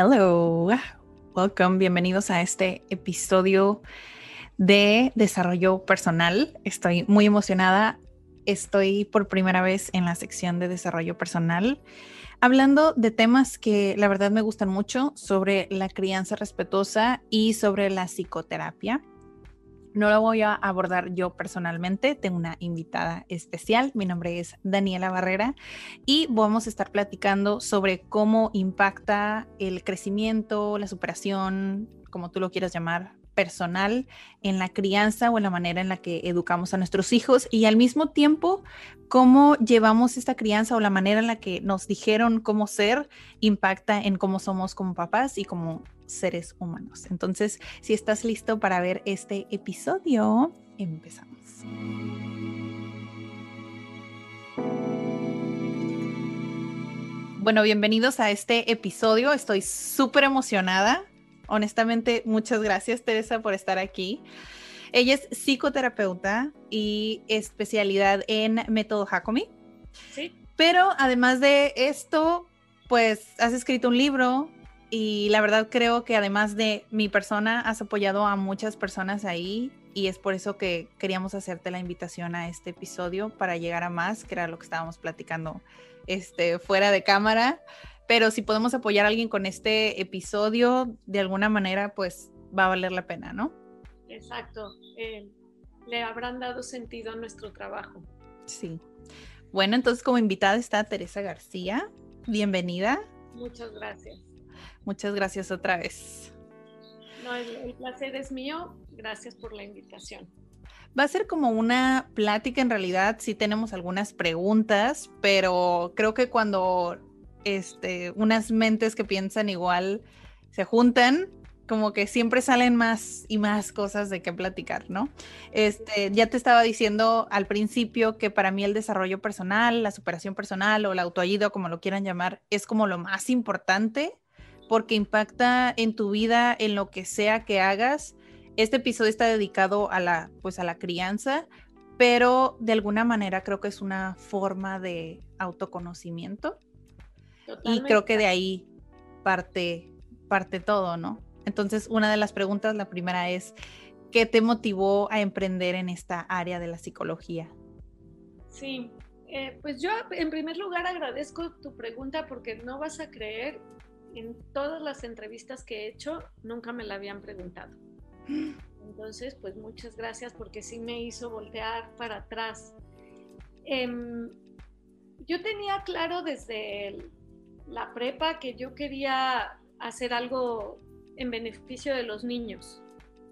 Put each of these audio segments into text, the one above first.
Hello, welcome, bienvenidos a este episodio de desarrollo personal. Estoy muy emocionada. Estoy por primera vez en la sección de desarrollo personal, hablando de temas que la verdad me gustan mucho sobre la crianza respetuosa y sobre la psicoterapia. No lo voy a abordar yo personalmente, tengo una invitada especial, mi nombre es Daniela Barrera y vamos a estar platicando sobre cómo impacta el crecimiento, la superación, como tú lo quieras llamar, personal en la crianza o en la manera en la que educamos a nuestros hijos y al mismo tiempo cómo llevamos esta crianza o la manera en la que nos dijeron cómo ser impacta en cómo somos como papás y como seres humanos. Entonces, si estás listo para ver este episodio, empezamos. Bueno, bienvenidos a este episodio. Estoy súper emocionada. Honestamente, muchas gracias, Teresa, por estar aquí. Ella es psicoterapeuta y especialidad en método Hakomi. Sí. Pero además de esto, pues has escrito un libro y la verdad creo que además de mi persona, has apoyado a muchas personas ahí y es por eso que queríamos hacerte la invitación a este episodio para llegar a más, que era lo que estábamos platicando este, fuera de cámara. Pero si podemos apoyar a alguien con este episodio, de alguna manera, pues va a valer la pena, ¿no? Exacto. Eh, le habrán dado sentido a nuestro trabajo. Sí. Bueno, entonces como invitada está Teresa García. Bienvenida. Muchas gracias. Muchas gracias otra vez. No, el, el placer es mío. Gracias por la invitación. Va a ser como una plática en realidad, sí tenemos algunas preguntas, pero creo que cuando este, unas mentes que piensan igual se juntan, como que siempre salen más y más cosas de qué platicar, ¿no? Este, ya te estaba diciendo al principio que para mí el desarrollo personal, la superación personal o el autoayuda, como lo quieran llamar, es como lo más importante porque impacta en tu vida, en lo que sea que hagas. Este episodio está dedicado a la, pues a la crianza, pero de alguna manera creo que es una forma de autoconocimiento. Totalmente. Y creo que de ahí parte, parte todo, ¿no? Entonces, una de las preguntas, la primera es, ¿qué te motivó a emprender en esta área de la psicología? Sí, eh, pues yo en primer lugar agradezco tu pregunta porque no vas a creer, en todas las entrevistas que he hecho, nunca me la habían preguntado. Entonces, pues muchas gracias porque sí me hizo voltear para atrás. Em, yo tenía claro desde el- la prepa que yo quería hacer algo en beneficio de los niños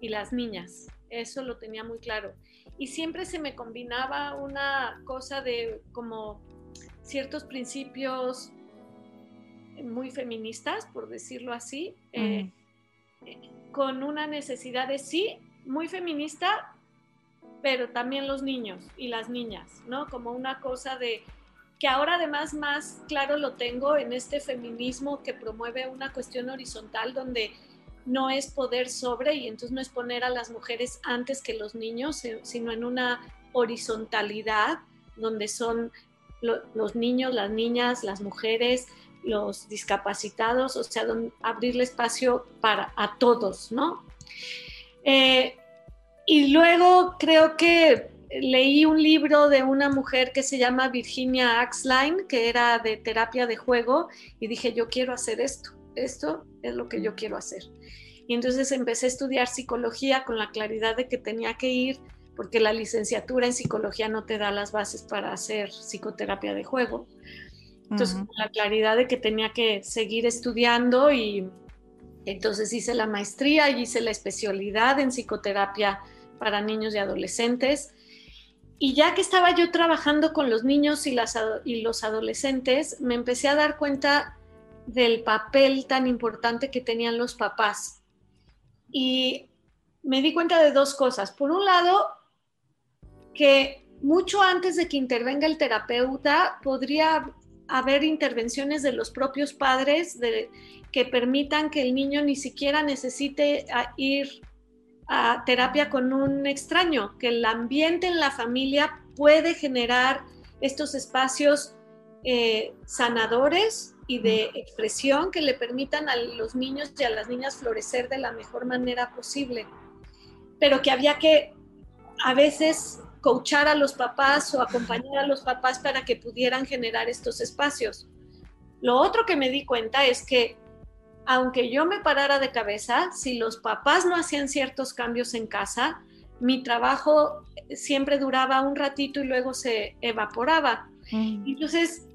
y las niñas. Eso lo tenía muy claro. Y siempre se me combinaba una cosa de como ciertos principios muy feministas, por decirlo así, eh, con una necesidad de sí, muy feminista, pero también los niños y las niñas, ¿no? Como una cosa de que ahora además más claro lo tengo en este feminismo que promueve una cuestión horizontal donde no es poder sobre y entonces no es poner a las mujeres antes que los niños, sino en una horizontalidad donde son lo- los niños, las niñas, las mujeres, los discapacitados, o sea, abrirle espacio para a todos, ¿no? Eh, y luego creo que leí un libro de una mujer que se llama Virginia Axline, que era de terapia de juego, y dije, yo quiero hacer esto, esto es lo que yo quiero hacer. Y entonces empecé a estudiar psicología con la claridad de que tenía que ir, porque la licenciatura en psicología no te da las bases para hacer psicoterapia de juego. Entonces, con la claridad de que tenía que seguir estudiando y entonces hice la maestría y hice la especialidad en psicoterapia para niños y adolescentes. Y ya que estaba yo trabajando con los niños y, los adolescentes, me empecé a dar cuenta del papel tan importante que tenían los papás. Y me di cuenta de dos cosas. Por un lado, que mucho antes de que intervenga el terapeuta, podría haber intervenciones de los propios padres que permitan que el niño ni siquiera necesite ir a terapia con un extraño, que el ambiente en la familia puede generar estos espacios eh, sanadores y de expresión que le permitan a los niños y a las niñas florecer de la mejor manera posible, pero que había que a veces coachar a los papás o acompañar a los papás para que pudieran generar estos espacios. Lo otro que me di cuenta es que aunque yo me parara de cabeza, si los papás no hacían ciertos cambios en casa, mi trabajo siempre duraba un ratito y luego se evaporaba. Mm. Entonces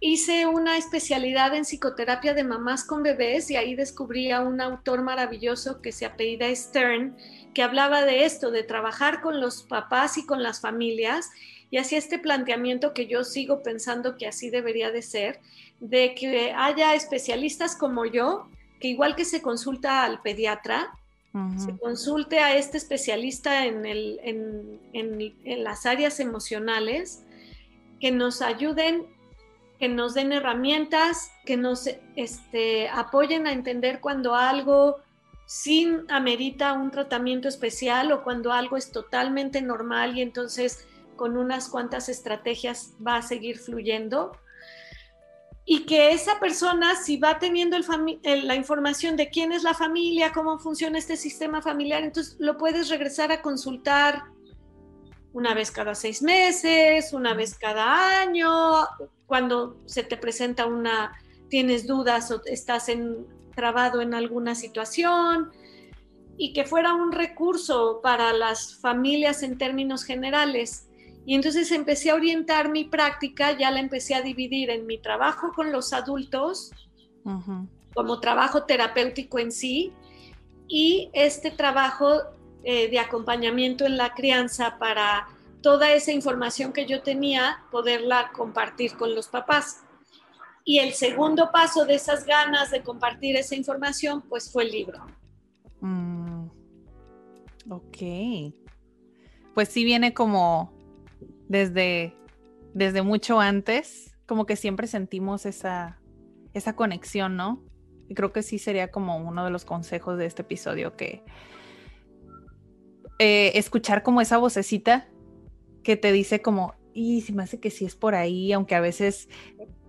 hice una especialidad en psicoterapia de mamás con bebés y ahí descubrí a un autor maravilloso que se apellida Stern, que hablaba de esto, de trabajar con los papás y con las familias y hacía este planteamiento que yo sigo pensando que así debería de ser, de que haya especialistas como yo, que igual que se consulta al pediatra, se consulte a este especialista en, el, en, las áreas emocionales, que nos ayuden, que nos den herramientas, que nos este, apoyen a entender cuando algo sin amerita un tratamiento especial o cuando algo es totalmente normal y entonces con unas cuantas estrategias va a seguir fluyendo y que esa persona, si va teniendo la información de quién es la familia, cómo funciona este sistema familiar, entonces lo puedes regresar a consultar una vez cada seis meses, una vez cada año, cuando se te presenta una, tienes dudas o estás en, trabado en alguna situación, y que fuera un recurso para las familias en términos generales y entonces empecé a orientar mi práctica, ya la empecé a dividir en mi trabajo con los adultos, como trabajo terapéutico en sí, y este trabajo eh, de acompañamiento en la crianza para toda esa información que yo tenía, poderla compartir con los papás. Y el segundo paso de esas ganas de compartir esa información, pues fue el libro. Mm. Ok. Pues sí viene como desde, desde mucho antes, como que siempre sentimos esa, esa conexión, ¿no? Y creo que sí sería como uno de los consejos de este episodio que eh, escuchar como esa vocecita que te dice como, y si me hace que sí es por ahí, aunque a veces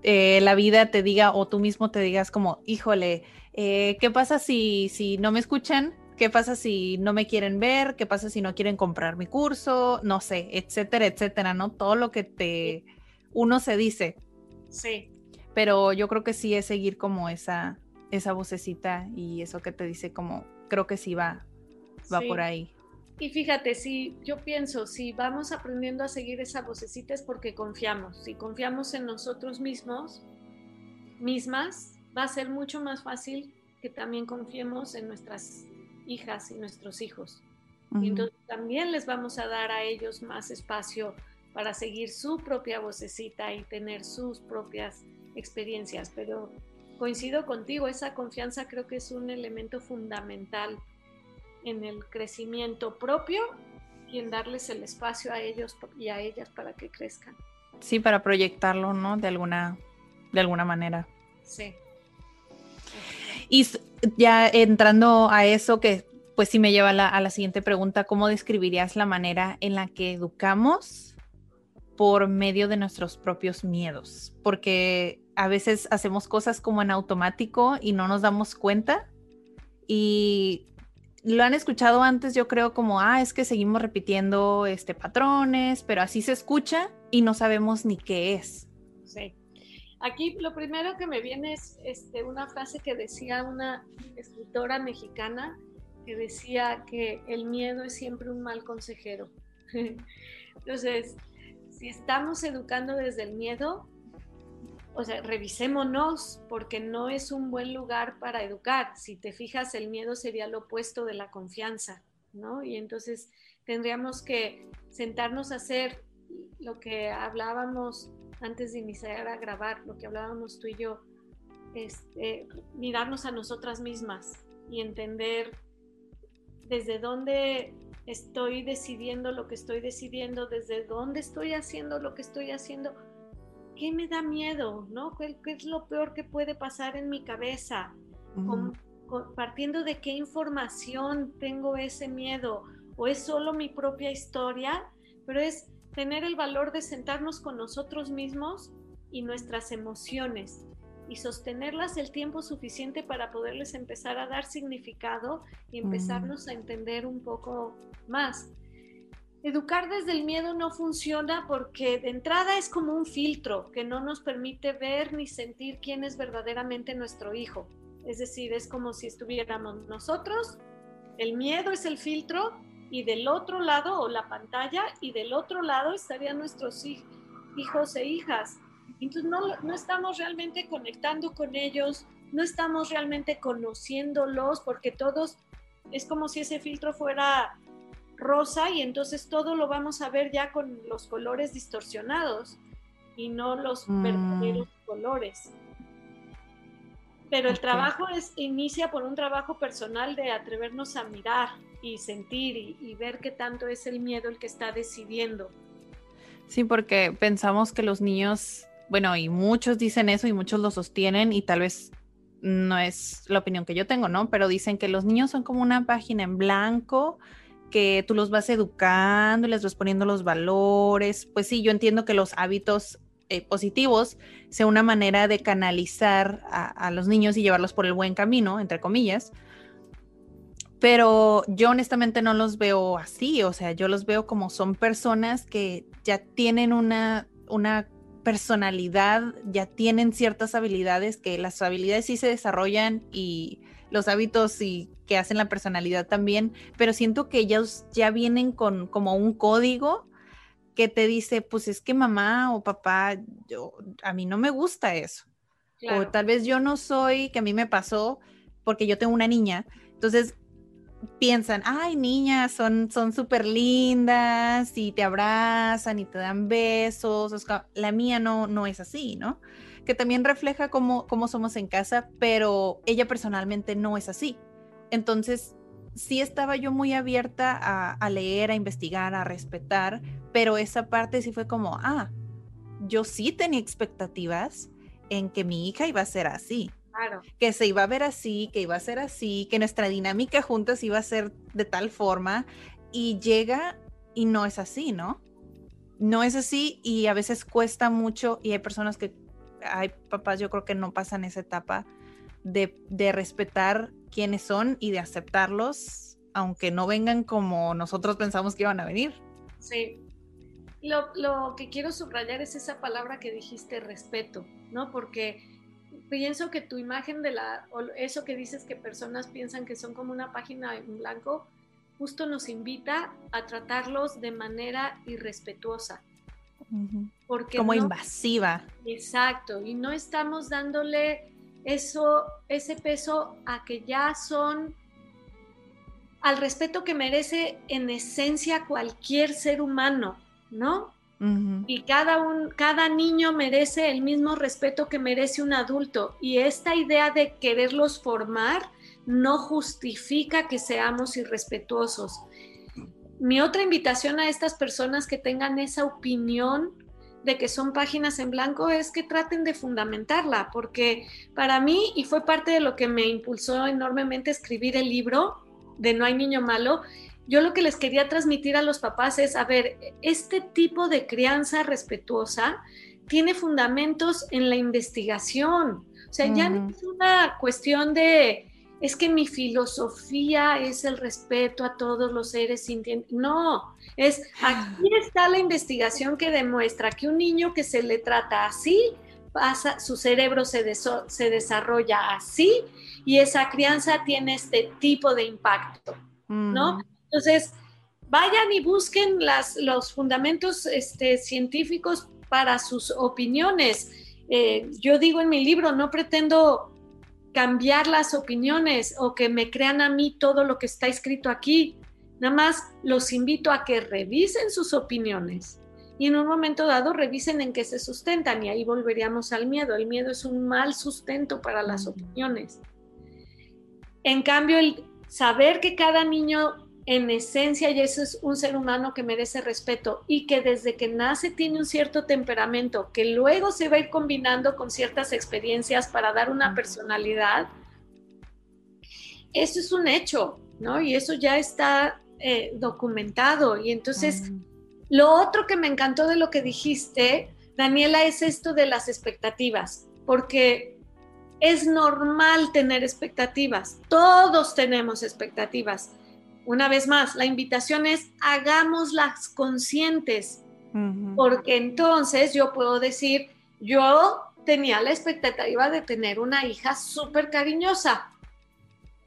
eh, la vida te diga o tú mismo te digas como, híjole, eh, ¿qué pasa si, si no me escuchan? ¿Qué pasa si no me quieren ver? ¿Qué pasa si no quieren comprar mi curso? No sé, etcétera, etcétera, ¿no? Todo lo que te uno se dice. Sí. Pero yo creo que sí es seguir como esa, esa vocecita y eso que te dice como, creo que sí va, va por ahí. Y fíjate, si yo pienso, si vamos aprendiendo a seguir esa vocecita es porque confiamos. Si confiamos en nosotros mismos, mismas, va a ser mucho más fácil que también confiemos en nuestras hijas y nuestros hijos. Y entonces también les vamos a dar a ellos más espacio para seguir su propia vocecita y tener sus propias experiencias. Pero coincido contigo, esa confianza creo que es un elemento fundamental en el crecimiento propio y en darles el espacio a ellos y a ellas para que crezcan. Sí, para proyectarlo, ¿no? De alguna, de alguna manera. Sí. Y ya entrando a eso, que pues sí me lleva a la, siguiente pregunta, ¿cómo describirías la manera en la que educamos por medio de nuestros propios miedos? Porque a veces hacemos cosas como en automático y no nos damos cuenta. Y lo han escuchado antes, yo creo, como, ah, es que seguimos repitiendo este, patrones, pero así se escucha y no sabemos ni qué es. Sí. Aquí lo primero que me viene es este, una frase que decía una escritora mexicana que decía que el miedo es siempre un mal consejero. Entonces, si estamos educando desde el miedo, o sea, revisémonos porque no es un buen lugar para educar. Si te fijas, el miedo sería lo opuesto de la confianza, ¿no? Y entonces tendríamos que sentarnos a hacer lo que hablábamos antes de iniciar a grabar, lo que hablábamos tú y yo, este, mirarnos a nosotras mismas y entender desde dónde estoy decidiendo lo que estoy decidiendo, desde dónde estoy haciendo lo que estoy haciendo, qué me da miedo, ¿no? ¿Qué, es lo peor que puede pasar en mi cabeza? partiendo de qué información tengo ese miedo, o es solo mi propia historia, pero es tener el valor de sentarnos con nosotros mismos y nuestras emociones y sostenerlas el tiempo suficiente para poderles empezar a dar significado y empezarnos a entender un poco más. Educar desde el miedo no funciona porque de entrada es como un filtro que no nos permite ver ni sentir quién es verdaderamente nuestro hijo. Es decir, es como si estuviéramos nosotros, el miedo es el filtro y del otro lado o la pantalla y del otro lado estarían nuestros hijos e hijas entonces no, estamos realmente conectando con ellos, no estamos realmente conociéndolos porque todos es como si ese filtro fuera rosa y entonces todo lo vamos a ver ya con los colores distorsionados y no los mm. verdaderos colores. Pero el trabajo es, inicia por un trabajo personal de atrevernos a mirar y sentir y ver qué tanto es el miedo el que está decidiendo. Sí, porque pensamos que los niños bueno, y muchos dicen eso y muchos lo sostienen y tal vez no es la opinión que yo tengo, ¿no? Pero dicen que los niños son como una página en blanco, que tú los vas educando y les vas poniendo los valores. Pues sí, yo entiendo que los hábitos eh, positivos sea una manera de canalizar a, los niños y llevarlos por el buen camino, entre comillas. Pero yo honestamente no los veo así, o sea, yo los veo como son personas que ya tienen una, una personalidad ya tienen ciertas habilidades que las habilidades sí se desarrollan y los hábitos y que hacen la personalidad también, pero siento que ellos ya vienen con como un código que te dice, pues es que mamá o papá, yo, a mí no me gusta eso. O tal vez yo no soy, que a mí me pasó, porque yo tengo una niña. Entonces, piensan, ay, niñas, son súper lindas y te abrazan y te dan besos. La mía no, no es así, ¿no? Que también refleja cómo, cómo somos en casa, pero ella personalmente no es así. Entonces, sí estaba yo muy abierta a, a leer, a investigar, a respetar, pero esa parte sí fue como, ah, yo sí tenía expectativas en que mi hija iba a ser así. Que se iba a ver así, que iba a ser así, que nuestra dinámica juntas iba a ser de tal forma y llega y no es así, ¿no? No es así y a veces cuesta mucho y hay personas que, hay papás, yo creo que no pasan esa etapa de, respetar quiénes son y de aceptarlos, aunque no vengan como nosotros pensamos que iban a venir. Sí. Lo, lo que quiero subrayar es esa palabra que dijiste, respeto, ¿no? Porque pienso que tu imagen de la, o eso que dices que personas piensan que son como una página en blanco, justo nos invita a tratarlos de manera irrespetuosa. porque como invasiva. Exacto, y no estamos dándole eso, ese peso a que ya son al respeto que merece en esencia cualquier ser humano, ¿no? Y cada, un, cada niño merece el mismo respeto que merece un adulto. Y esta idea de quererlos formar no justifica que seamos irrespetuosos. Mi otra invitación a estas personas que tengan esa opinión de que son páginas en blanco es que traten de fundamentarla, porque para mí, y fue parte de lo que me impulsó enormemente escribir el libro de No hay niño malo, yo lo que les quería transmitir a los papás es, a ver, este tipo de crianza respetuosa tiene fundamentos en la investigación. O sea, ya no es una cuestión de, es que mi filosofía es el respeto a todos los seres sintientes. No, es, aquí está la investigación que demuestra que un niño que se le trata así, pasa, su cerebro se, se desarrolla así y esa crianza tiene este tipo de impacto, ¿no? Entonces, vayan y busquen las, los fundamentos este, científicos para sus opiniones. Eh, yo digo en mi libro, no pretendo cambiar las opiniones o que me crean a mí todo lo que está escrito aquí. Nada más los invito a que revisen sus opiniones y en un momento dado revisen en qué se sustentan y ahí volveríamos al miedo. El miedo es un mal sustento para las opiniones. En cambio, el saber que cada niño en esencia ya es un ser humano que merece respeto y que desde que nace tiene un cierto temperamento que luego se va a ir combinando con ciertas experiencias para dar una personalidad, eso es un hecho, ¿no? Y eso ya está eh, documentado. Y entonces, lo otro que me encantó de lo que dijiste, Daniela, es esto de las expectativas, porque es normal tener expectativas, todos tenemos expectativas una vez más, la invitación es hagámoslas conscientes, porque entonces yo puedo decir, yo tenía la expectativa de tener una hija súper cariñosa.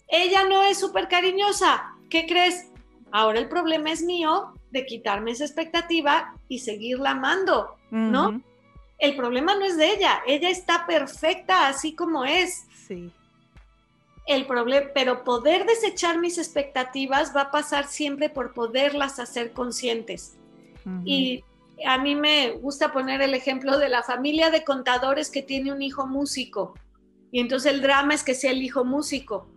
Ella no es súper cariñosa. ¿Qué crees? Ahora el problema es mío de quitarme esa expectativa y seguirla amando, ¿no? El problema no es de ella, ella está perfecta así como es. Sí el problema, pero poder desechar mis expectativas va a pasar siempre por poderlas hacer conscientes. Y a mí me gusta poner el ejemplo de la familia de contadores que tiene un hijo músico. Y entonces el drama es que sea el hijo músico.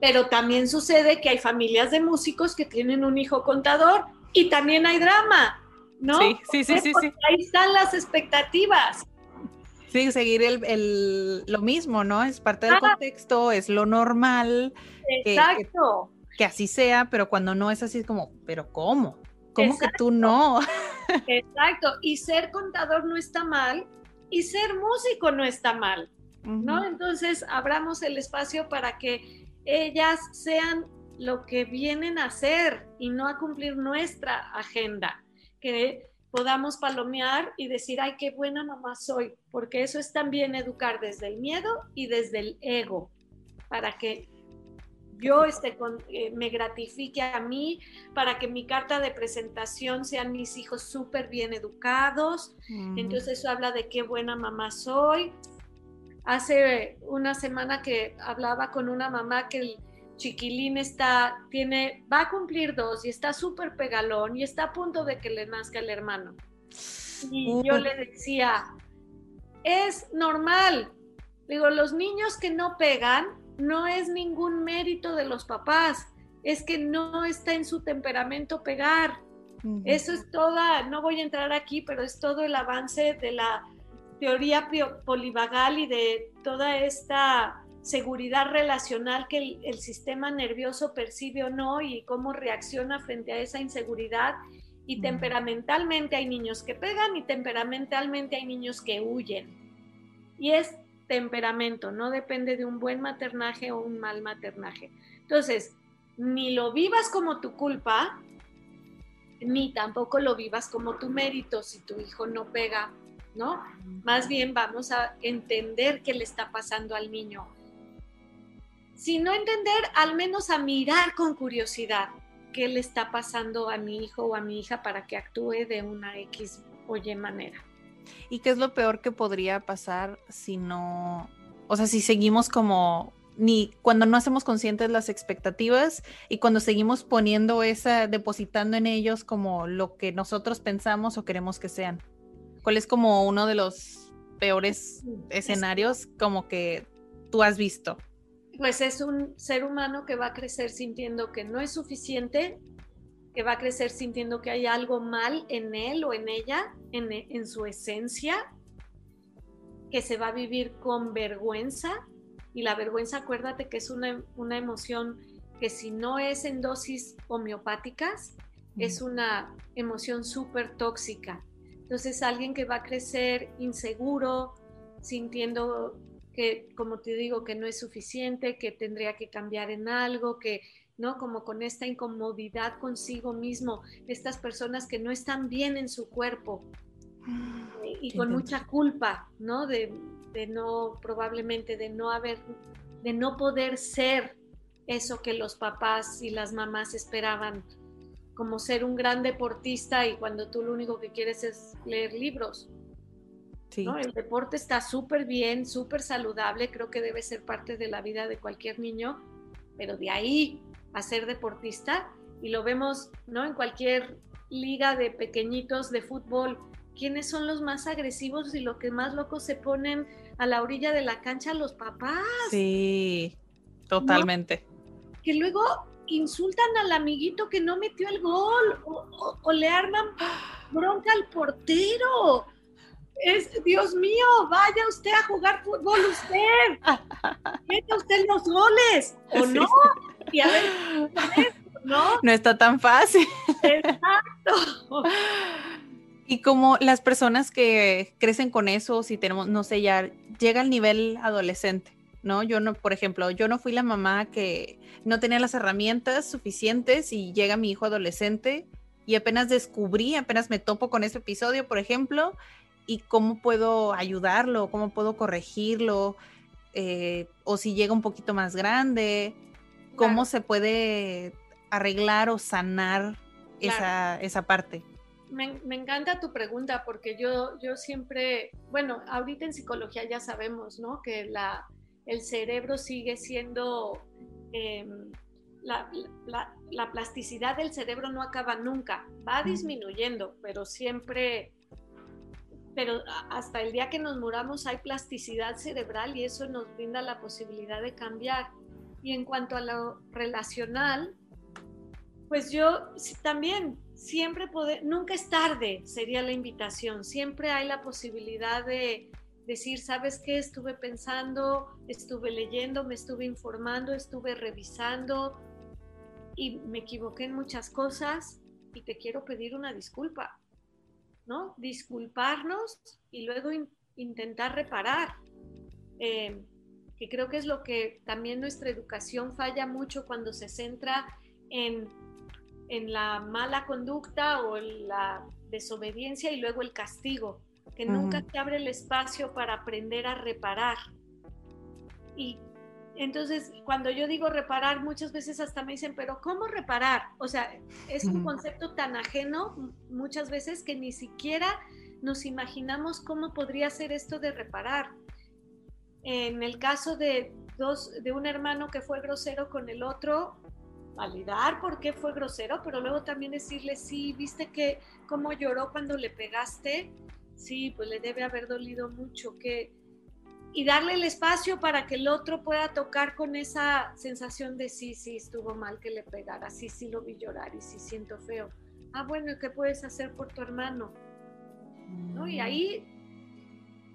Pero también sucede que hay familias de músicos que tienen un hijo contador y también hay drama, ¿no? Sí, sí, sí, sí, sí. Ahí están las expectativas. Sí, seguir el, lo mismo, ¿no? Es parte del contexto, es lo normal. Exacto. Que, así sea, pero cuando no es así es como, ¿pero cómo? ¿Cómo que tú no? Exacto. Y ser contador no está mal y ser músico no está mal, ¿no? Entonces, abramos el espacio para que ellas sean lo que vienen a hacer y no a cumplir nuestra agenda. Que podamos palomear y decir, ay, qué buena mamá soy, porque eso es también educar desde el miedo y desde el ego, para que yo esté con, eh, me gratifique a mí, para que mi carta de presentación sean mis hijos súper bien educados. Entonces eso habla de qué buena mamá soy. Hace una semana que hablaba con una mamá que el, Chiquilín está, tiene, va a cumplir dos y está súper pegalón y está a punto de que le nazca el hermano. Y yo le decía, es normal. Digo, los niños que no pegan no es ningún mérito de los papás, es que no está en su temperamento pegar. Eso es toda, no voy a entrar aquí, pero es todo el avance de la teoría polivagal y de toda esta seguridad relacional que el, sistema nervioso percibe o no y cómo reacciona frente a esa inseguridad. Y temperamentalmente hay niños que pegan y temperamentalmente hay niños que huyen. Y es temperamento, no depende de un buen maternaje o un mal maternaje. Entonces, ni lo vivas como tu culpa, ni tampoco lo vivas como tu mérito si tu hijo no pega, ¿no? Más bien vamos a entender qué le está pasando al niño si no entender, al menos a mirar con curiosidad qué le está pasando a mi hijo o a mi hija para que actúe de una X o Y manera. ¿Y qué es lo peor que podría pasar si no, o sea, si seguimos como ni cuando no hacemos conscientes las expectativas y cuando seguimos poniendo esa, depositando en ellos como lo que nosotros pensamos o queremos que sean. ¿Cuál es como uno de los peores escenarios como que tú has visto? pues es un ser humano que va a crecer sintiendo que no es suficiente, que va a crecer sintiendo que hay algo mal en él o en ella, en, su esencia, que se va a vivir con vergüenza. Y la vergüenza, acuérdate que es una, una emoción que si no es en dosis homeopáticas, es una emoción súper tóxica. Entonces, alguien que va a crecer inseguro, sintiendo que, como te digo, que no es suficiente, que tendría que cambiar en algo, que, ¿no? Como con esta incomodidad consigo mismo, estas personas que no están bien en su cuerpo eh, y con mucha culpa, ¿no? De, de no, probablemente de no haber, de no poder ser eso que los papás y las mamás esperaban, como ser un gran deportista y cuando tú lo único que quieres es leer libros. El deporte está súper bien, súper saludable, creo que debe ser parte de la vida de cualquier niño, pero de ahí a ser deportista y lo vemos, ¿no? En cualquier liga de pequeñitos de fútbol, ¿quiénes son los más agresivos y los que más locos se ponen a la orilla de la cancha? Los papás. Sí, totalmente. Que luego insultan al amiguito que no metió el gol o, le arman bronca al portero. Es, Dios mío, vaya usted a jugar fútbol usted. Meta usted los goles, ¿o no? Y a ver, ¿no? No está tan fácil. Exacto. Y como las personas que crecen con eso, si tenemos, no sé, ya llega al nivel adolescente, ¿no? Yo no, por ejemplo, yo no fui la mamá que no tenía las herramientas suficientes y llega mi hijo adolescente y apenas descubrí, apenas me topo con ese episodio, por ejemplo, y cómo puedo ayudarlo, cómo puedo corregirlo, eh, o si llega un poquito más grande, cómo se puede arreglar o sanar esa, esa parte. Me, me, encanta tu pregunta porque yo, yo siempre, bueno, ahorita en psicología ya sabemos, ¿no? Que la, el cerebro sigue siendo, em, la, la, la, plasticidad del cerebro no acaba nunca, va disminuyendo, pero siempre, pero hasta el día que nos muramos hay plasticidad cerebral y eso nos brinda la posibilidad de cambiar. Y en cuanto a lo relacional, pues yo también siempre poder, nunca es tarde, sería la invitación, siempre hay la posibilidad de decir, ¿sabes qué? Estuve pensando, estuve leyendo, me estuve informando, estuve revisando y me equivoqué en muchas cosas y te quiero pedir una disculpa, ¿no? Disculparnos y luego intentar reparar. Eh, que creo que es lo que también nuestra educación falla mucho cuando se centra en, en la mala conducta o la desobediencia y luego el castigo, que nunca se abre el espacio para aprender a reparar. Y entonces, cuando yo digo reparar, muchas veces hasta me dicen, pero ¿cómo reparar? O sea, es un concepto tan ajeno muchas veces que ni siquiera nos imaginamos cómo podría ser esto de reparar en el caso de, dos, de un hermano que fue grosero con el otro, validar por qué fue grosero, pero luego también decirle, sí, viste que cómo lloró cuando le pegaste, sí, pues le debe haber dolido mucho, que y darle el espacio para que el otro pueda tocar con esa sensación de sí, sí, estuvo mal que le pegara, sí, sí lo vi llorar y sí siento feo. Ah, bueno, ¿y qué puedes hacer por tu hermano? ¿No? Y ahí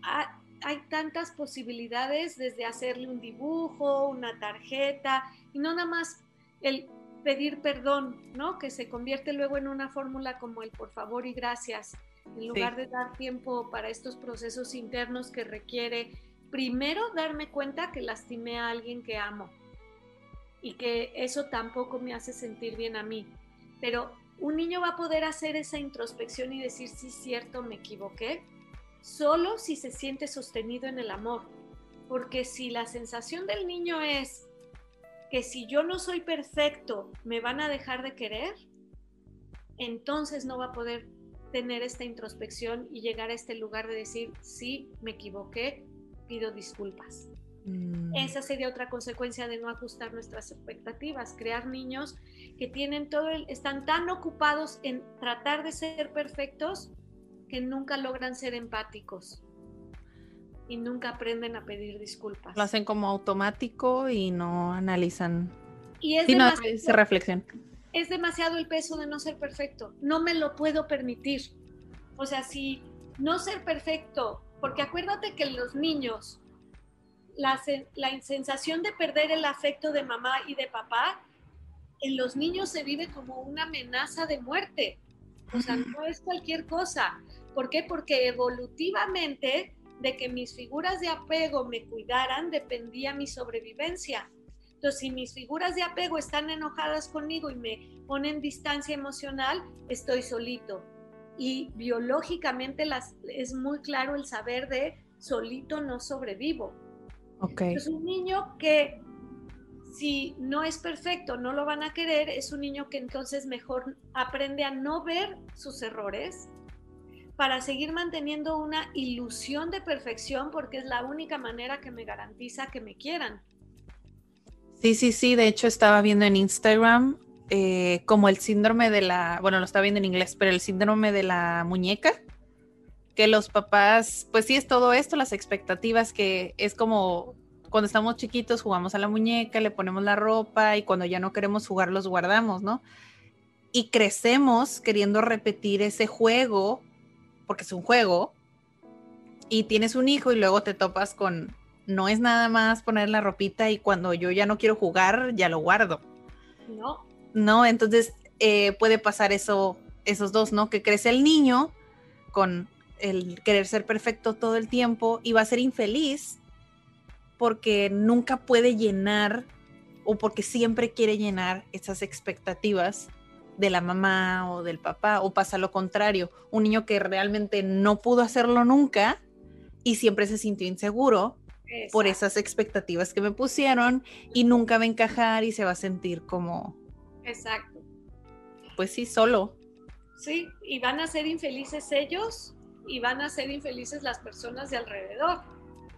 ah, hay tantas posibilidades desde hacerle un dibujo, una tarjeta, y no nada más el pedir perdón, ¿no? Que se convierte luego en una fórmula como el por favor y gracias, en lugar de dar tiempo para estos procesos internos que requiere primero darme cuenta que lastimé a alguien que amo y que eso tampoco me hace sentir bien a mí. Pero un niño va a poder hacer esa introspección y decir, sí, cierto, me equivoqué, solo si se siente sostenido en el amor. Porque si la sensación del niño es que si yo no soy perfecto, me van a dejar de querer, entonces no va a poder tener esta introspección y llegar a este lugar de decir, sí, me equivoqué, pido disculpas. Mm. Esa sería otra consecuencia de no ajustar nuestras expectativas, crear niños que tienen todo están tan ocupados en tratar de ser perfectos que nunca logran ser empáticos y nunca aprenden a pedir disculpas. Lo hacen como automático y no analizan. Y es demasiado, reflexión. Es demasiado el peso de no ser perfecto. No me lo puedo permitir. O sea, si no ser perfecto, porque acuérdate que los niños, la, la sensación de perder el afecto de mamá y de papá, en los niños se vive como una amenaza de muerte. O sea, no es cualquier cosa. ¿Por qué? Porque evolutivamente de que mis figuras de apego me cuidaran dependía mi sobrevivencia. Entonces, si mis figuras de apego están enojadas conmigo y me ponen distancia emocional, estoy solito. Y biológicamente las, es muy claro el saber de solito no sobrevivo. Okay. Es un niño que si no es perfecto, no lo van a querer, es un niño que entonces mejor aprende a no ver sus errores, para seguir manteniendo una ilusión de perfección porque es la única manera que me garantiza que me quieran. Sí, sí, sí. De hecho, estaba viendo en Instagram eh, como el síndrome de la, bueno, lo está viendo en inglés, pero el síndrome de la muñeca, que los papás, pues sí es todo esto, las expectativas, que es como cuando estamos chiquitos jugamos a la muñeca, le ponemos la ropa y cuando ya no queremos jugar los guardamos, ¿no? Y crecemos queriendo repetir ese juego, porque es un juego, y tienes un hijo y luego te topas con, no es nada más poner la ropita y cuando yo ya no quiero jugar, ya lo guardo. No. No, entonces eh, puede pasar eso, esos dos, ¿no? Que crece el niño con el querer ser perfecto todo el tiempo y va a ser infeliz porque nunca puede llenar o porque siempre quiere llenar esas expectativas de la mamá o del papá o pasa lo contrario, un niño que realmente no pudo hacerlo nunca y siempre se sintió inseguro por esas expectativas que me pusieron y nunca va a encajar y se va a sentir como... Exacto. Pues sí, solo. Sí, y van a ser infelices ellos y van a ser infelices las personas de alrededor,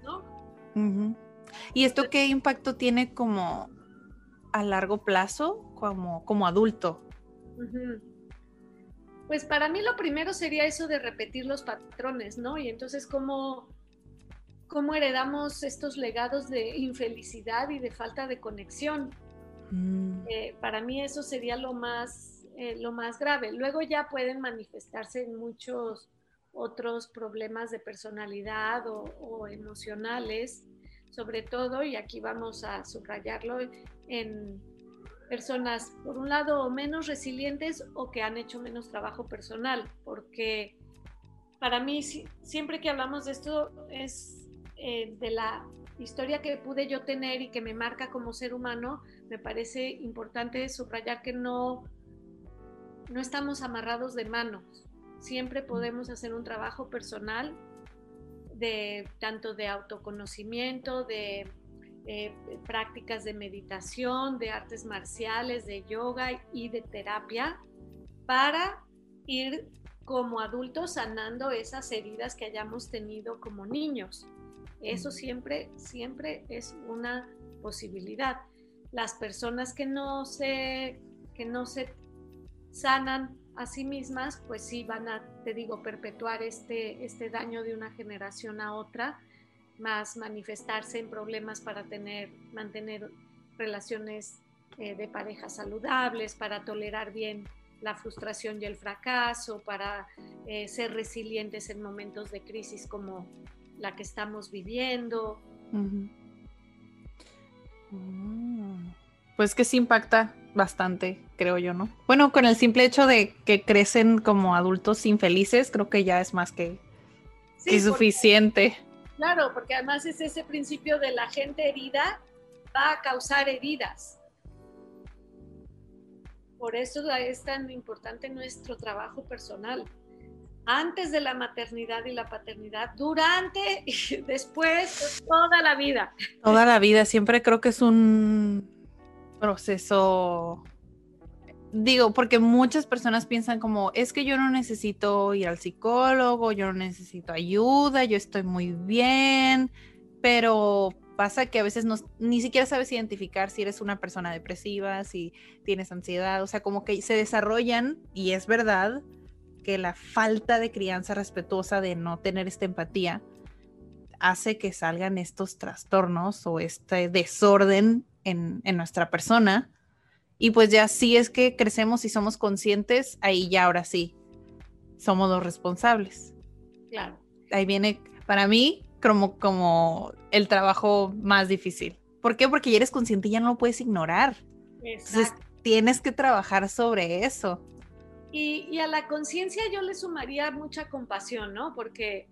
¿no? ¿Y esto qué impacto tiene como a largo plazo, como, como adulto? Pues para mí lo primero sería eso de repetir los patrones, ¿no? Y entonces cómo, cómo heredamos estos legados de infelicidad y de falta de conexión. Mm. Eh, para mí eso sería lo más, eh, lo más grave. Luego ya pueden manifestarse en muchos otros problemas de personalidad o, emocionales, sobre todo, y aquí vamos a subrayarlo, en personas, por un lado, menos resilientes o que han hecho menos trabajo personal, porque para mí siempre que hablamos de esto es eh, de la historia que pude yo tener y que me marca como ser humano, me parece importante subrayar que no, no estamos amarrados de manos, siempre podemos hacer un trabajo personal de tanto de autoconocimiento, de eh, prácticas de meditación, de artes marciales, de yoga y de terapia para ir como adultos sanando esas heridas que hayamos tenido como niños. Eso siempre, siempre es una posibilidad. Las personas que no se, que no se sanan a sí mismas, pues sí van a, te digo, perpetuar este, este daño de una generación a otra, más manifestarse en problemas para tener, mantener relaciones eh, de pareja saludables, para tolerar bien la frustración y el fracaso, para eh, ser resilientes en momentos de crisis como la que estamos viviendo. Pues que sí impacta bastante, creo yo, ¿no? Bueno, con el simple hecho de que crecen como adultos infelices, creo que ya es más que, suficiente. claro, porque además es ese principio de la gente herida va a causar heridas. Por eso es tan importante nuestro trabajo personal. Antes de la maternidad y la paternidad, durante y después, toda la vida. Toda la vida, siempre creo que es un proceso digo, porque muchas personas piensan como, es que yo no necesito ir al psicólogo, yo no necesito ayuda, yo estoy muy bien, pero pasa que a veces no, ni siquiera sabes identificar si eres una persona depresiva, si tienes ansiedad, o sea, como que se desarrollan, y es verdad que la falta de crianza respetuosa, de no tener esta empatía, hace que salgan estos trastornos o este desorden en, nuestra persona. Y pues ya si es que crecemos y somos conscientes, ahí ya ahora sí somos los responsables. Claro. Ahí viene para mí como, como el trabajo más difícil. ¿Por qué? Porque ya eres consciente y ya no lo puedes ignorar. Entonces tienes que trabajar sobre eso. Y, a la conciencia yo le sumaría mucha compasión, ¿no? Porque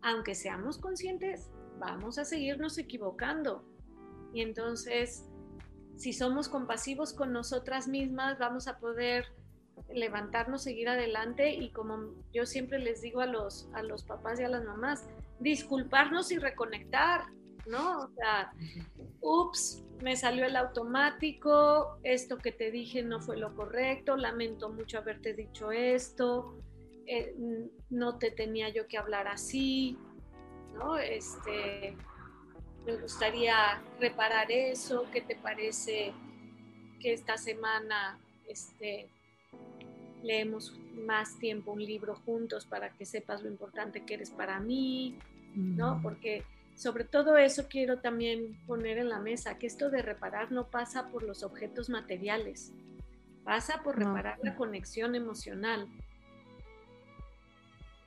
aunque seamos conscientes, vamos a seguirnos equivocando. Y entonces, si somos compasivos con nosotras mismas, vamos a poder levantarnos, seguir adelante y como yo siempre les digo a los, a los papás y a las mamás, disculparnos y reconectar, ¿no? O sea, ups, me salió el automático, esto que te dije no fue lo correcto, lamento mucho haberte dicho esto, eh, no te tenía yo que hablar así, ¿no? Este, me gustaría reparar eso, ¿qué te parece que esta semana este, leemos más tiempo un libro juntos para que sepas lo importante que eres para mí, ¿no? Porque sobre todo eso quiero también poner en la mesa, que esto de reparar no pasa por los objetos materiales, pasa por reparar la conexión emocional.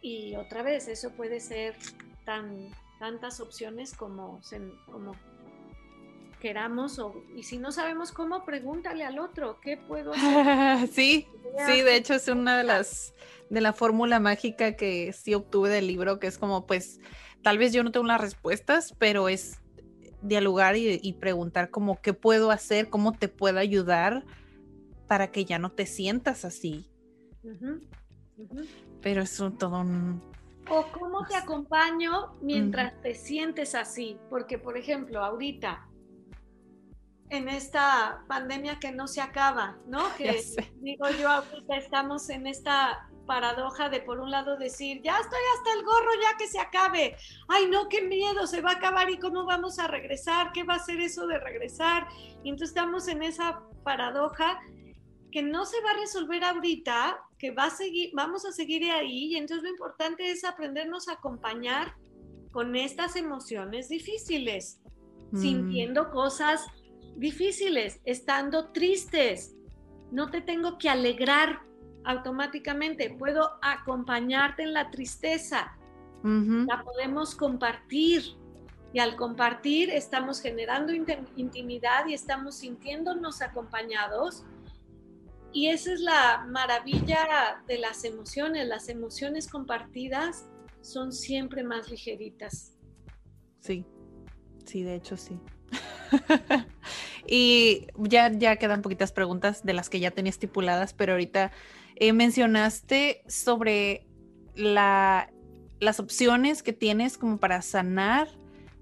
Y otra vez, eso puede ser tan, tantas opciones como, como queramos o, y si no sabemos cómo, pregúntale al otro, ¿qué puedo hacer? sí, sí, de hecho es una de las de la fórmula mágica que sí obtuve del libro, que es como pues tal vez yo no tengo las respuestas, pero es dialogar y, preguntar como qué puedo hacer, cómo te puedo ayudar para que ya no te sientas así. Pero es todo un... O cómo te acompaño mientras te sientes así, porque por ejemplo, ahorita en esta pandemia que no se acaba, ¿no? Que digo yo, ahorita estamos en esta paradoja de por un lado decir, ya estoy hasta el gorro, ya que se acabe. Ay, no, qué miedo, se va a acabar y cómo vamos a regresar, qué va a ser eso de regresar. Y entonces estamos en esa paradoja que no se va a resolver ahorita, que va a seguir, vamos a seguir ahí. Y entonces lo importante es aprendernos a acompañar con estas emociones difíciles, mm. sintiendo cosas difíciles, estando tristes. No te tengo que alegrar automáticamente, puedo acompañarte en la tristeza. La podemos compartir. Y al compartir estamos generando intimidad y estamos sintiéndonos acompañados. Y esa es la maravilla de las emociones. Las emociones compartidas son siempre más ligeritas. Sí, sí, de hecho sí. y ya, ya quedan poquitas preguntas de las que ya tenía estipuladas, pero ahorita eh, mencionaste sobre la, las opciones que tienes como para sanar,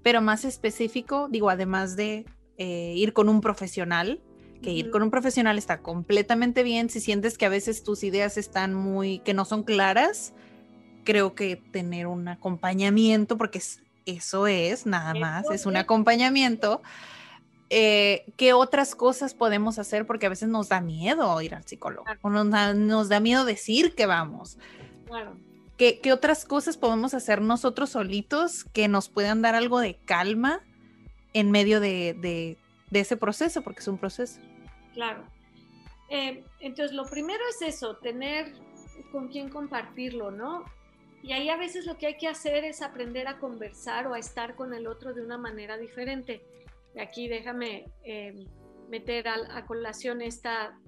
pero más específico, digo, además de eh, ir con un profesional, que ir con un profesional está completamente bien. Si sientes que a veces tus ideas están muy, que no son claras, creo que tener un acompañamiento, porque es, eso es nada más, es un acompañamiento. Eh, ¿Qué otras cosas podemos hacer? Porque a veces nos da miedo ir al psicólogo, o nos da, miedo decir que vamos. ¿Qué, otras cosas podemos hacer nosotros solitos que nos puedan dar algo de calma en medio de, ese proceso? Porque es un proceso. Claro. Eh, entonces, lo primero es eso, tener con quién compartirlo, ¿no? Y ahí a veces lo que hay que hacer es aprender a conversar o a estar con el otro de una manera diferente. Aquí déjame eh, meter a, colación esta,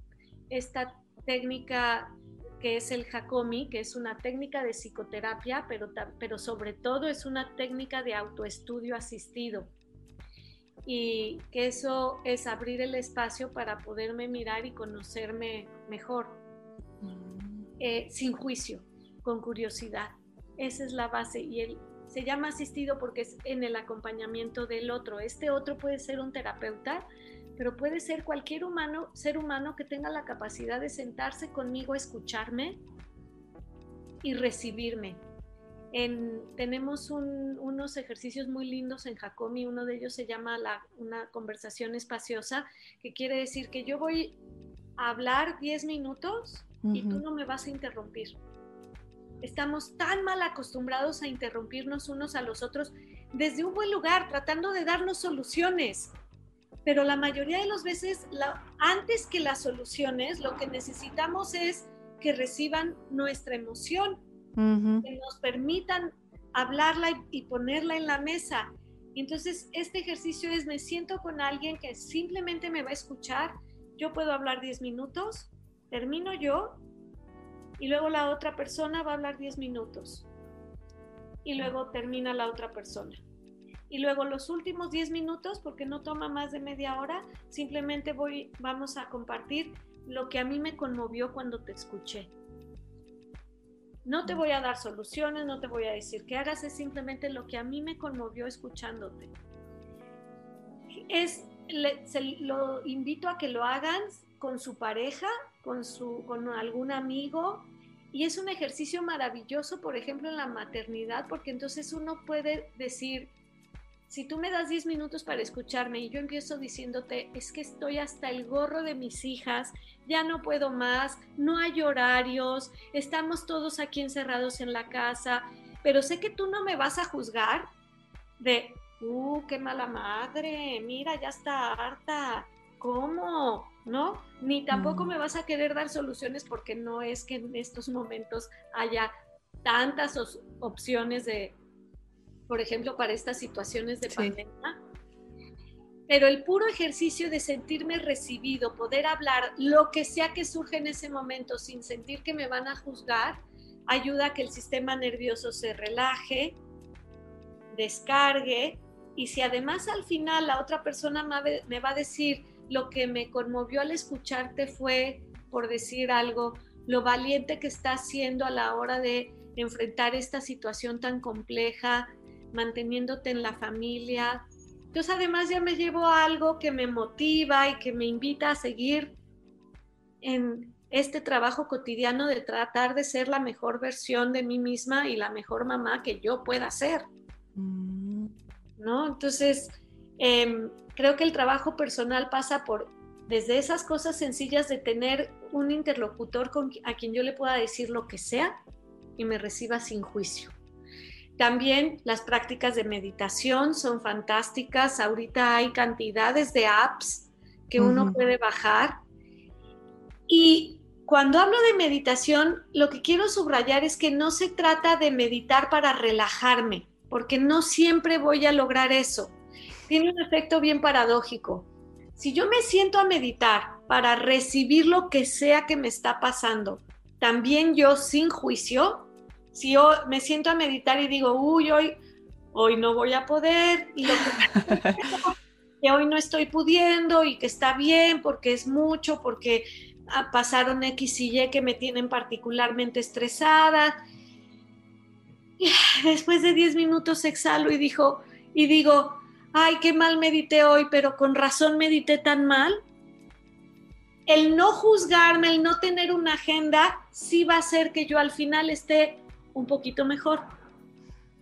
esta técnica que es el Hakomi, que es una técnica de psicoterapia, pero, pero sobre todo es una técnica de autoestudio asistido. Y que eso es abrir el espacio para poderme mirar y conocerme mejor, mm. eh, sin juicio, con curiosidad. Esa es la base y él se llama asistido porque es en el acompañamiento del otro. Este otro puede ser un terapeuta, pero puede ser cualquier humano, ser humano que tenga la capacidad de sentarse conmigo, escucharme y recibirme. tenemos unos ejercicios muy lindos en Jacomi, uno de ellos se llama la, una conversación espaciosa, que quiere decir que yo voy a hablar 10 minutos y tú no me vas a interrumpir Estamos tan mal acostumbrados a interrumpirnos unos a los otros desde un buen lugar, tratando de darnos soluciones. Pero la mayoría de las veces, antes que las soluciones, lo que necesitamos es que reciban nuestra emoción, que nos permitan hablarla y, ponerla en la mesa. entonces, este ejercicio es, me siento con alguien que simplemente me va a escuchar, yo puedo hablar 10 minutos, termino yo y luego la otra persona va a hablar 10 minutos y luego termina la otra persona. Y luego los últimos 10 minutos, porque no toma más de media hora, simplemente voy, vamos a compartir lo que a mí me conmovió cuando te escuché. No te voy a dar soluciones, no te voy a decir que hagas, es simplemente lo que a mí me conmovió escuchándote. Es, lo invito a que lo hagan con su pareja, con, su, con algún amigo, y es un ejercicio maravilloso, por ejemplo, en la maternidad, porque entonces uno puede decir, si tú me das 10 minutos para escucharme y yo empiezo diciéndote, es que estoy hasta el gorro de mis hijas, ya no puedo más, no hay horarios, estamos todos aquí encerrados en la casa, pero sé que tú no me vas a juzgar de, uh, qué mala madre, mira, ya está harta, ¿cómo? ¿No? Ni tampoco me vas a querer dar soluciones porque no es que en estos momentos haya tantas opciones de, por ejemplo, para estas situaciones de pandemia. Pero el puro ejercicio de sentirme recibido, poder hablar lo que sea que surge en ese momento sin sentir que me van a juzgar, ayuda a que el sistema nervioso se relaje, descargue y si además al final la otra persona me va a decir lo que me conmovió al escucharte fue, por decir algo, lo valiente que está haciendo a la hora de enfrentar esta situación tan compleja, manteniéndote en la familia. Entonces además ya me llevo algo que me motiva y que me invita a seguir en este trabajo cotidiano de tratar de ser la mejor versión de mí misma y la mejor mamá que yo pueda ser. Mm. ¿No? Entonces, em, creo que el trabajo personal pasa por desde esas cosas sencillas de tener un interlocutor con, a quien yo le pueda decir lo que sea y me reciba sin juicio. También las prácticas de meditación son fantásticas. Ahorita hay cantidades de apps que uno puede bajar. Y cuando hablo de meditación, lo que quiero subrayar es que no se trata de meditar para relajarme, porque no siempre voy a lograr eso. Tiene un efecto bien paradójico. Si yo me siento a meditar para recibir lo que sea que me está pasando, también yo sin juicio, si yo me siento a meditar y digo, uy, hoy, hoy no voy a poder, y lo que, hoy no estoy pudiendo y que está bien porque es mucho, porque ah, pasaron X y Y que me tienen particularmente estresada. Después de 10 minutos exhalo y, dijo, y digo, ay, qué mal medité hoy, pero con razón medité tan mal. El no juzgarme, el no tener una agenda, sí va a hacer que yo al final esté un poquito mejor.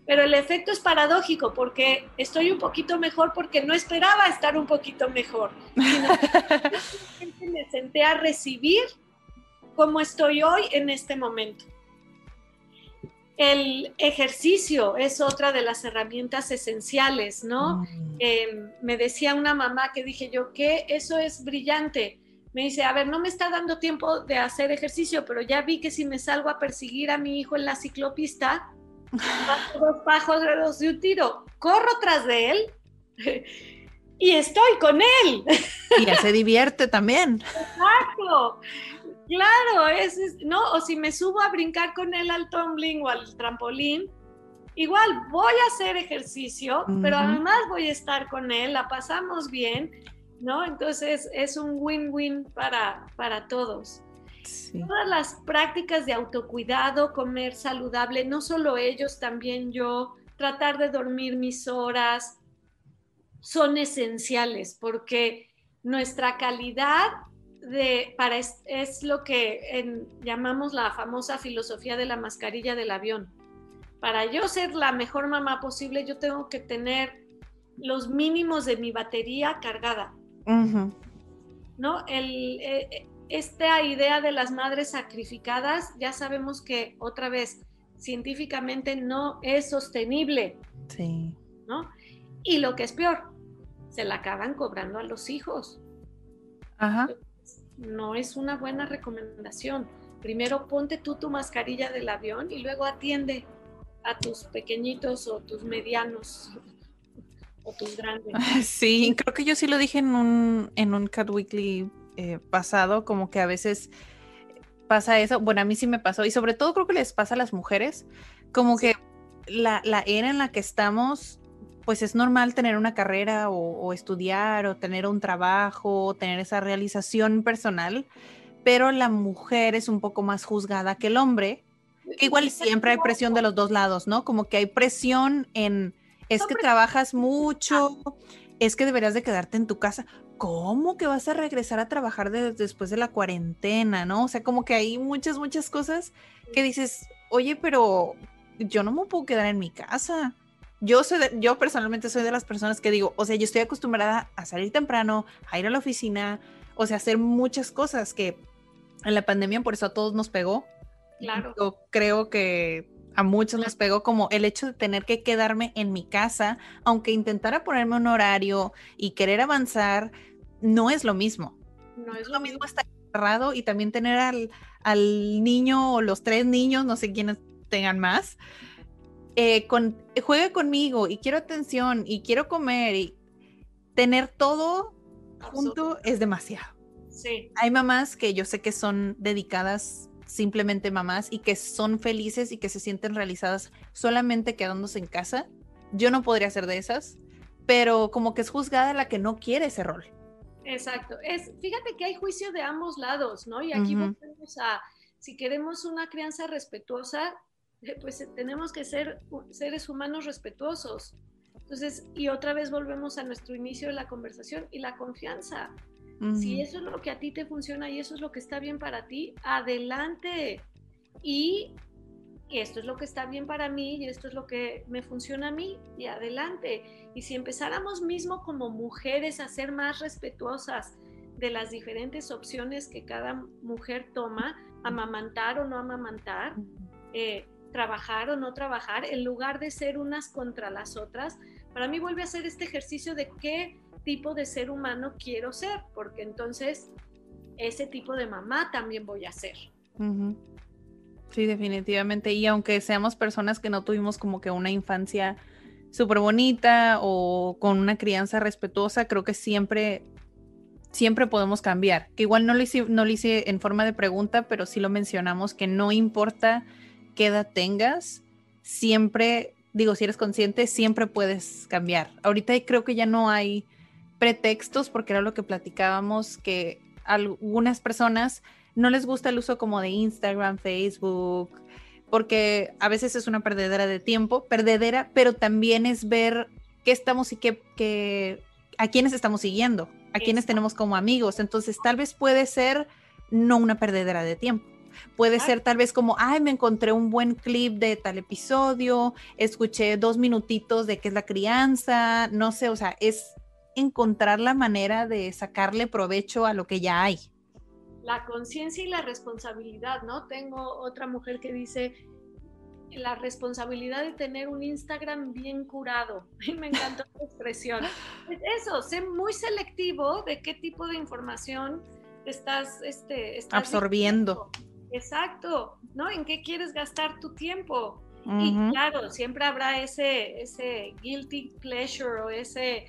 Pero el efecto es paradójico porque estoy un poquito mejor porque no esperaba estar un poquito mejor. me senté a recibir cómo estoy hoy en este momento. El ejercicio es otra de las herramientas esenciales, ¿no? Mm. Em, me decía una mamá que dije yo que eso es brillante me dice, a ver, no me está dando tiempo de hacer ejercicio, pero ya vi que si me salgo a perseguir a mi hijo en la ciclopista, dos pájaros de un tiro, corro tras de él y estoy con él. Y ya se divierte también. Exacto. Claro, es, no, o si me subo a brincar con él al tumbling o al trampolín, igual voy a hacer ejercicio, pero además voy a estar con él, la pasamos bien ¿no? Entonces es un win-win para, para todos. Todas las prácticas de autocuidado, comer saludable, no solo ellos, también yo, tratar de dormir mis horas, son esenciales porque nuestra calidad de, para es, lo que llamamos la famosa filosofía de la mascarilla del avión. Para yo ser la mejor mamá posible, yo tengo que tener los mínimos de mi batería cargada. ¿No? El, eh, esta idea de las madres sacrificadas, ya sabemos que otra vez, científicamente no es sostenible. Sí. ¿No? Y lo que es peor, se la acaban cobrando a los hijos. Ajá. No es una buena recomendación. Primero ponte tú tu mascarilla del avión y luego atiende a tus pequeñitos o tus medianos tus grandes. Sí, creo que yo sí lo dije en un, en un Cat Weekly eh, pasado, como que a veces pasa eso. Bueno, a mí sí me pasó, y sobre todo creo que les pasa a las mujeres, como que la, era en la que estamos, pues es normal tener una carrera o, estudiar o tener un trabajo, o tener esa realización personal, pero la mujer es un poco más juzgada que el hombre. igual siempre hay presión de los dos lados, ¿no? Como que hay presión en es que trabajas mucho, es que deberías de quedarte en tu casa. ¿Cómo que vas a regresar a trabajar después de la cuarentena, no? O sea, como que hay muchas, muchas cosas que dices, oye, pero yo no me puedo quedar en mi casa. Yo, soy yo personalmente soy de las personas que digo, o sea, yo estoy acostumbrada a salir temprano, a ir a la oficina, o sea, hacer muchas cosas que en la pandemia por eso a todos nos pegó. Claro. Yo creo que a muchos nos pegó como el hecho de tener que quedarme en mi casa, aunque intentara ponerme un horario y querer avanzar, no es lo mismo. No es lo mismo estar cerrado y también tener al, al niño o los tres niños, no sé quiénes tengan más, eh, con, juegue conmigo y quiero atención y quiero comer y tener todo junto es demasiado. Sí. Hay mamás que yo sé que son dedicadas simplemente mamás y que son felices y que se sienten realizadas solamente quedándose en casa. Yo no podría ser de esas, pero como que es juzgada la que no quiere ese rol. Exacto. Es, fíjate que hay juicio de ambos lados, ¿no? Y aquí volvemos a, si queremos una crianza respetuosa, pues tenemos que ser seres humanos respetuosos. Entonces, y otra vez volvemos a nuestro inicio de la conversación y la confianza. Si eso es lo que a ti te funciona y eso es lo que está bien para ti, adelante. Y esto es lo que está bien para mí y esto es lo que me funciona a mí y adelante. Y si empezáramos mismo como mujeres a ser más respetuosas de las diferentes opciones que cada mujer toma, amamantar o no amamantar, eh, trabajar o no trabajar, en lugar de ser unas contra las otras, para mí vuelve a ser este ejercicio de qué tipo de ser humano quiero ser, porque entonces ese tipo de mamá también voy a ser. Sí, definitivamente. Y aunque seamos personas que no tuvimos como que una infancia súper bonita o con una crianza respetuosa, creo que siempre, siempre podemos cambiar. Que igual no lo, hice, no lo hice en forma de pregunta, pero sí lo mencionamos, que no importa qué edad tengas, siempre, digo, si eres consciente, siempre puedes cambiar. Ahorita creo que ya no hay pretextos, porque era lo que platicábamos, que algunas personas no les gusta el uso como de Instagram, Facebook, porque a veces es una perdedera de tiempo, perdedera, pero también es ver qué estamos y qué, a quiénes estamos siguiendo, a quiénes tenemos como amigos. Entonces, tal vez puede ser no una perdedera de tiempo. Puede ser tal vez como, ay, me encontré un buen clip de tal episodio, escuché dos minutitos de qué es la crianza, no sé, o sea, es encontrar la manera de sacarle provecho a lo que ya hay. La conciencia y la responsabilidad, ¿no? Tengo otra mujer que dice, la responsabilidad de tener un Instagram bien curado. Y me encantó la expresión. Eso, sé muy selectivo de qué tipo de información estás, este, absorbiendo. Exacto, ¿no? ¿En qué quieres gastar tu tiempo? Y claro, siempre habrá ese, ese guilty pleasure o ese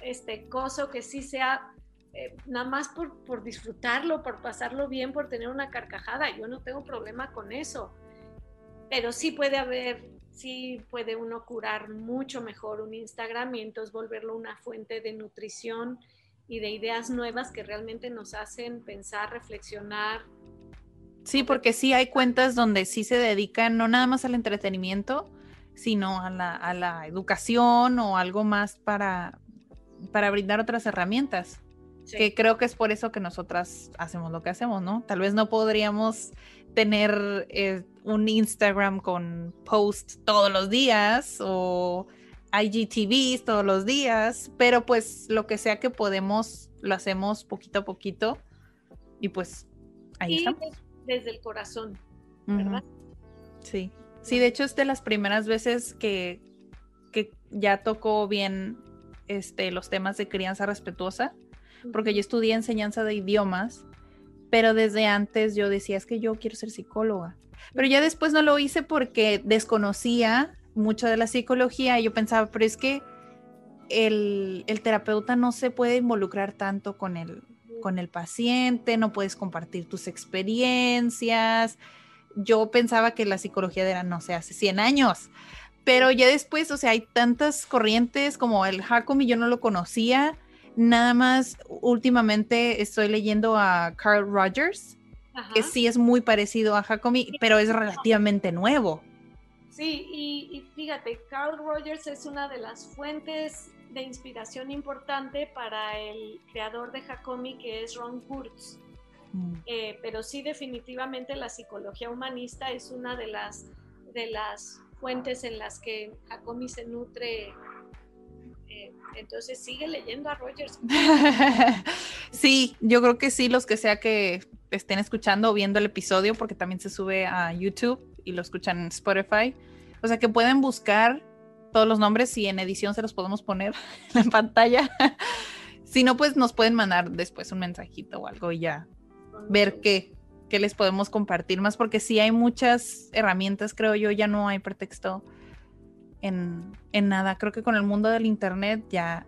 este coso que sí sea eh, nada más por, por disfrutarlo, por pasarlo bien, por tener una carcajada. Yo no tengo problema con eso. Pero sí puede haber, sí puede uno curar mucho mejor un Instagram y entonces volverlo una fuente de nutrición y de ideas nuevas que realmente nos hacen pensar, reflexionar, Sí, porque sí hay cuentas donde sí se dedican no nada más al entretenimiento, sino a la, educación o algo más para, para brindar otras herramientas. Que creo que es por eso que nosotras hacemos lo que hacemos, ¿no? Tal vez no podríamos tener eh, un Instagram con posts todos los días o IGTVs todos los días, pero pues lo que sea que podemos, lo hacemos poquito a poquito y pues ahí estamos desde el corazón, ¿verdad? Sí, sí, de hecho es de las primeras veces que, que ya tocó bien este, los temas de crianza respetuosa, porque yo estudié enseñanza de idiomas, pero desde antes yo decía, es que yo quiero ser psicóloga, pero ya después no lo hice porque desconocía mucho de la psicología y yo pensaba, pero es que el, el terapeuta no se puede involucrar tanto con el, con el paciente, no puedes compartir tus experiencias. Yo pensaba que la psicología era, no sé, hace 100 años, pero ya después, o sea, hay tantas corrientes como el Hakomi, yo no lo conocía. Nada más, últimamente estoy leyendo a Carl Rogers, que sí es muy parecido a Hakomi, pero es relativamente nuevo. Sí, y, y, fíjate, Carl Rogers es una de las fuentes de inspiración importante para el creador de Hakomi, que es Ron Kurtz. Mm. Eh, pero sí, definitivamente la psicología humanista es una de las, de las fuentes en las que Jacomi se nutre. Eh, entonces sigue leyendo a Rogers. sí, yo creo que sí, los que sea que estén escuchando o viendo el episodio, porque también se sube a YouTube y lo escuchan en Spotify. O sea que pueden buscar todos los nombres y en edición se los podemos poner en pantalla. si no, pues nos pueden mandar después un mensajito o algo y ya ver qué, qué les podemos compartir más, porque sí hay muchas herramientas, creo yo, ya no hay pretexto en, en nada. Creo que con el mundo del Internet ya,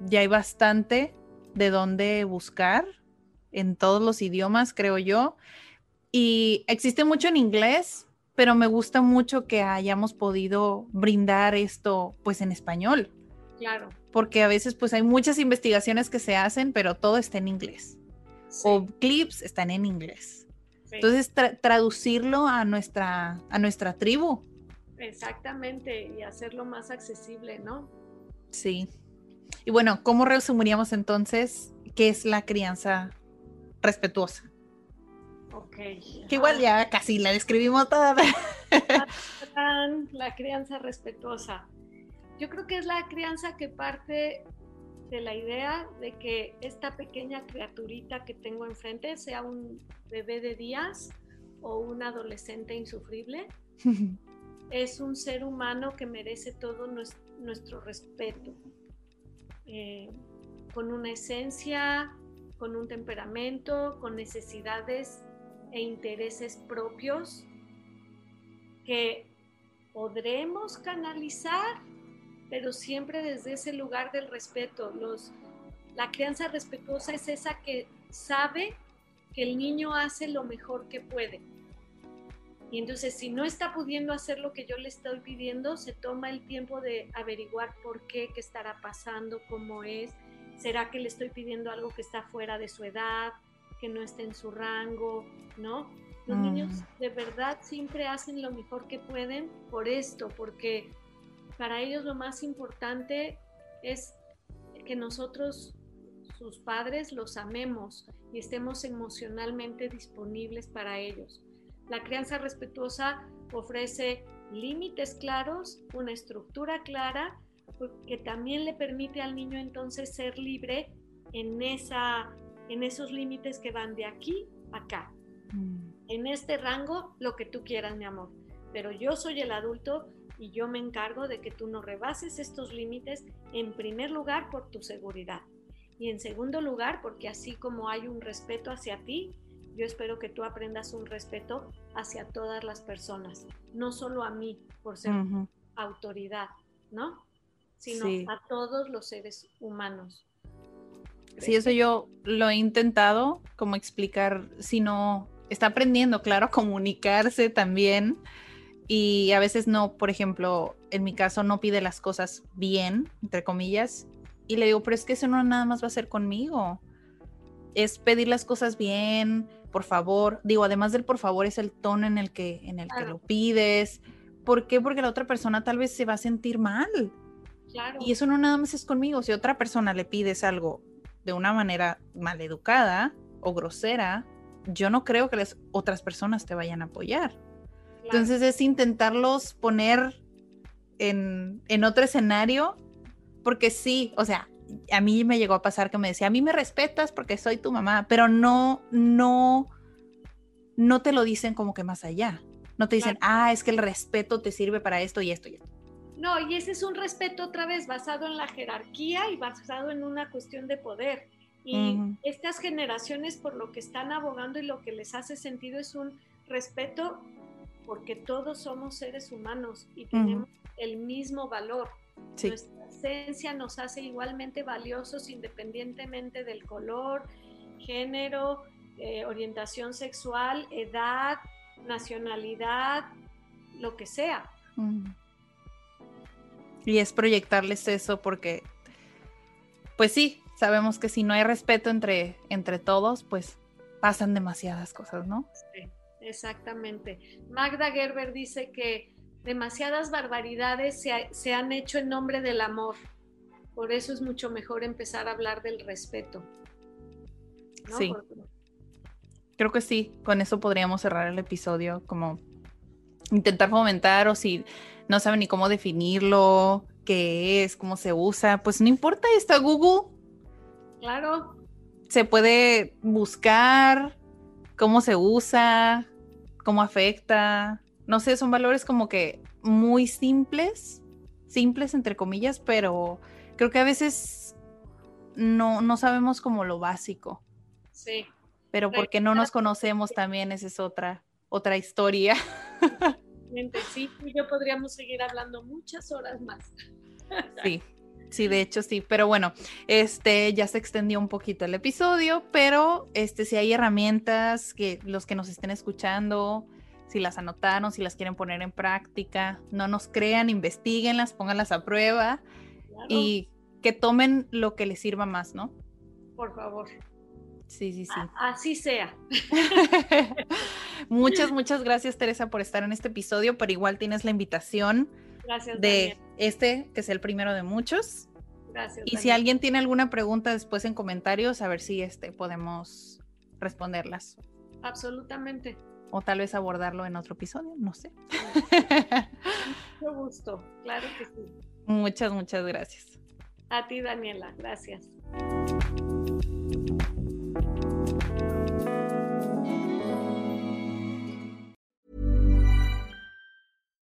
ya hay bastante de dónde buscar en todos los idiomas, creo yo. Y existe mucho en inglés, pero me gusta mucho que hayamos podido brindar esto pues en español. Claro. Porque a veces pues hay muchas investigaciones que se hacen, pero todo está en inglés. O clips están en inglés. Entonces traducirlo a nuestra, a nuestra tribu. Exactamente, y hacerlo más accesible, ¿no? Sí. Y bueno, ¿cómo resumiríamos entonces qué es la crianza respetuosa? Ok. Que igual ya casi la describimos toda. la crianza respetuosa. Yo creo que es la crianza que parte de la idea de que esta pequeña criaturita que tengo enfrente sea un bebé de días o un adolescente insufrible. es un ser humano que merece todo nuestro, respeto, eh, con una esencia, con un temperamento, con necesidades e intereses propios que podremos canalizar, pero siempre desde ese lugar del respeto. Los, la crianza respetuosa es esa que sabe que el niño hace lo mejor que puede. Y entonces si no está pudiendo hacer lo que yo le estoy pidiendo, se toma el tiempo de averiguar por qué, qué estará pasando, cómo es. ¿Será que le estoy pidiendo algo que está fuera de su edad? Que no esté en su rango, ¿no? Los mm. niños de verdad siempre hacen lo mejor que pueden por esto, porque para ellos lo más importante es que nosotros, sus padres, los amemos y estemos emocionalmente disponibles para ellos. La crianza respetuosa ofrece límites claros, una estructura clara, que también le permite al niño entonces ser libre en esa en esos límites que van de aquí a acá. Mm. En este rango, lo que tú quieras, mi amor. Pero yo soy el adulto y yo me encargo de que tú no rebases estos límites, en primer lugar, por tu seguridad. Y en segundo lugar, porque así como hay un respeto hacia ti, yo espero que tú aprendas un respeto hacia todas las personas, no solo a mí por ser autoridad, ¿no? Sino a todos los seres humanos. Sí, eso yo lo he intentado, como explicar, si no, está aprendiendo, claro, a comunicarse también. Y a veces no, por ejemplo, en mi caso no pide las cosas bien, entre comillas. Y le digo, pero es que eso no nada más va a ser conmigo. Es pedir las cosas bien, por favor. Digo, además del por favor, es el tono en el que, en el que lo pides. ¿Por qué? Porque la otra persona tal vez se va a sentir mal. Claro. Y eso no nada más es conmigo. Si otra persona le pides algo de una manera maleducada o grosera, yo no creo que las otras personas te vayan a apoyar. Entonces es intentarlos poner en, en, otro escenario, porque sí, o sea, a mí me llegó a pasar que me decía, a mí me respetas porque soy tu mamá, pero no, no, no te lo dicen como que más allá. No te dicen, ah, es que el respeto te sirve para esto y esto y esto. No, y ese es un respeto otra vez basado en la jerarquía y basado en una cuestión de poder. Y estas generaciones por lo que están abogando y lo que les hace sentido es un respeto porque todos somos seres humanos y tenemos el mismo valor. Nuestra esencia nos hace igualmente valiosos independientemente del color, género, eh, orientación sexual, edad, nacionalidad, lo que sea. Y es proyectarles eso porque, pues sí, sabemos que si no hay respeto entre, entre todos, pues pasan demasiadas cosas, ¿no? Sí, exactamente. Magda Gerber dice que demasiadas barbaridades se, han hecho en nombre del amor. Por eso es mucho mejor empezar a hablar del respeto. Sí. Creo que sí, con eso podríamos cerrar el episodio como intentar fomentar o si no saben ni cómo definirlo, qué es, cómo se usa, pues no importa, está Google. Claro. Se puede buscar cómo se usa, cómo afecta. No sé, son valores como que muy simples, simples entre comillas, pero creo que a veces no, no sabemos como lo básico. Sí. Pero porque no nos conocemos también, esa es otra, otra historia. Sí, y yo podríamos seguir hablando muchas horas más. Sí, sí, de hecho sí, pero bueno, este ya se extendió un poquito el episodio, pero este si hay herramientas que los que nos estén escuchando, si las anotaron, si las quieren poner en práctica, no nos crean, investiguenlas, pónganlas a prueba y que tomen lo que les sirva más, ¿no? Por favor. Sí, sí, sí. así sea. muchas, muchas gracias, Teresa, por estar en este episodio, pero igual tienes la invitación de este, que es el primero de muchos. Gracias. Y si alguien tiene alguna pregunta después en comentarios, a ver si este, podemos responderlas. Absolutamente. O tal vez abordarlo en otro episodio, no sé. Mucho gusto, claro que sí. Muchas, muchas gracias. A ti, Daniela, gracias.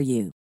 for you.